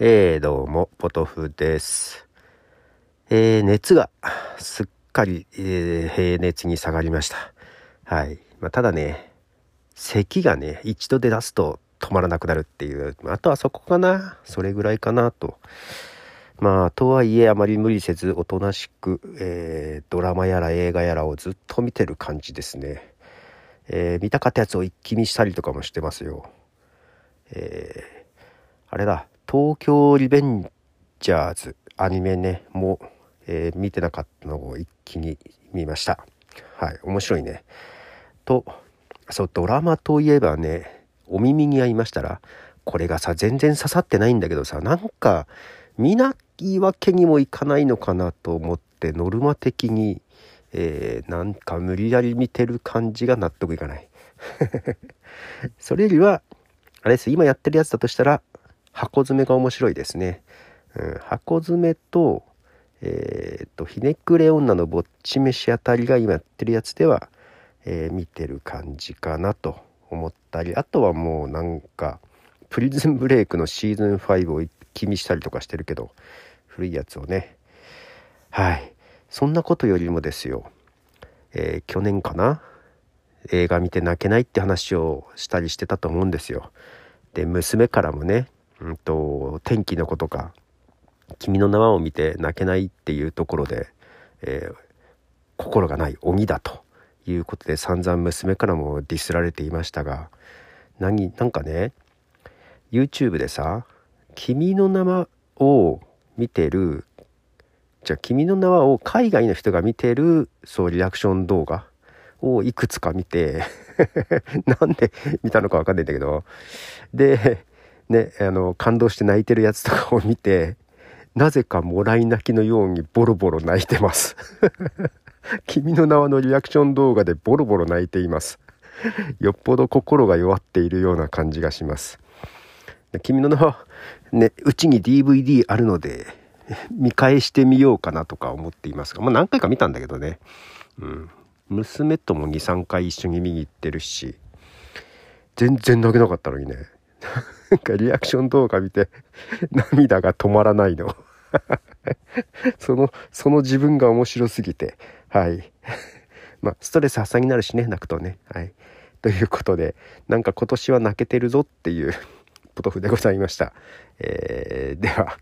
えー、どうも、ポトフです。えー、熱がすっかり、えー、平熱に下がりました。はい。まあ、ただね、咳がね、一度出だすと止まらなくなるっていう、あとはそこかな。それぐらいかなと。まあ、とはいえあまり無理せずおとなしく、えー、ドラマやら映画やらをずっと見てる感じですね。えー、見たかったやつを一気見したりとかもしてますよ。えー、あれだ、東京リベンジャーズアニメね、もう、えー、見てなかったのを一気に見ました。はい、面白いね。と、そう、ドラマといえばね、お耳に合いましたら、これがさ、全然刺さってないんだけどさ、なんか、見ないわけにもいかないのかなと思って、ノルマ的に、えー、なんか無理やり見てる感じが納得いかない。それよりは、あれです、今やってるやつだとしたら、箱詰めが面白いですね。うん、箱詰めと、えっ、と、ひねくれ女のぼっち飯あたりが今やってるやつでは、えー、見てる感じかなと思ったり、あとはもうなんか、プリズンブレイクのシーズン5を気見したりとかしてるけど、古いやつをね。はい。そんなことよりもですよ、えー、去年かな？映画見て泣けないって話をしたりしてたと思うんですよ。で、娘からもね、うんと、天気の子とか、君の名はを見て泣けないっていうところで、えー、心がない鬼だということで散々娘からもディスられていましたが、何、なんかね、YouTube でさ、君の名はを見てる、じゃあ君の名はを海外の人が見てる、そうリアクション動画をいくつか見て なんで見たのかわかんないんだけど、で、ね、あの、感動して泣いてるやつとかを見て、なぜかもらい泣きのようにボロボロ泣いてます。君の名はのリアクション動画でボロボロ泣いています。よっぽど心が弱っているような感じがします。君の名は、ね、うちに DVD あるので、見返してみようかなとか思っていますが、まあ何回か見たんだけどね。うん。娘とも2、3回一緒に見に行ってるし、全然泣けなかったのにね。なんかリアクション動画見て 涙が止まらないの その、その自分が面白すぎて、はい。まあ、ストレス発散になるしね、泣くとね。はい。ということで、なんか今年は泣けてるぞっていうポトフでございました。えー、では。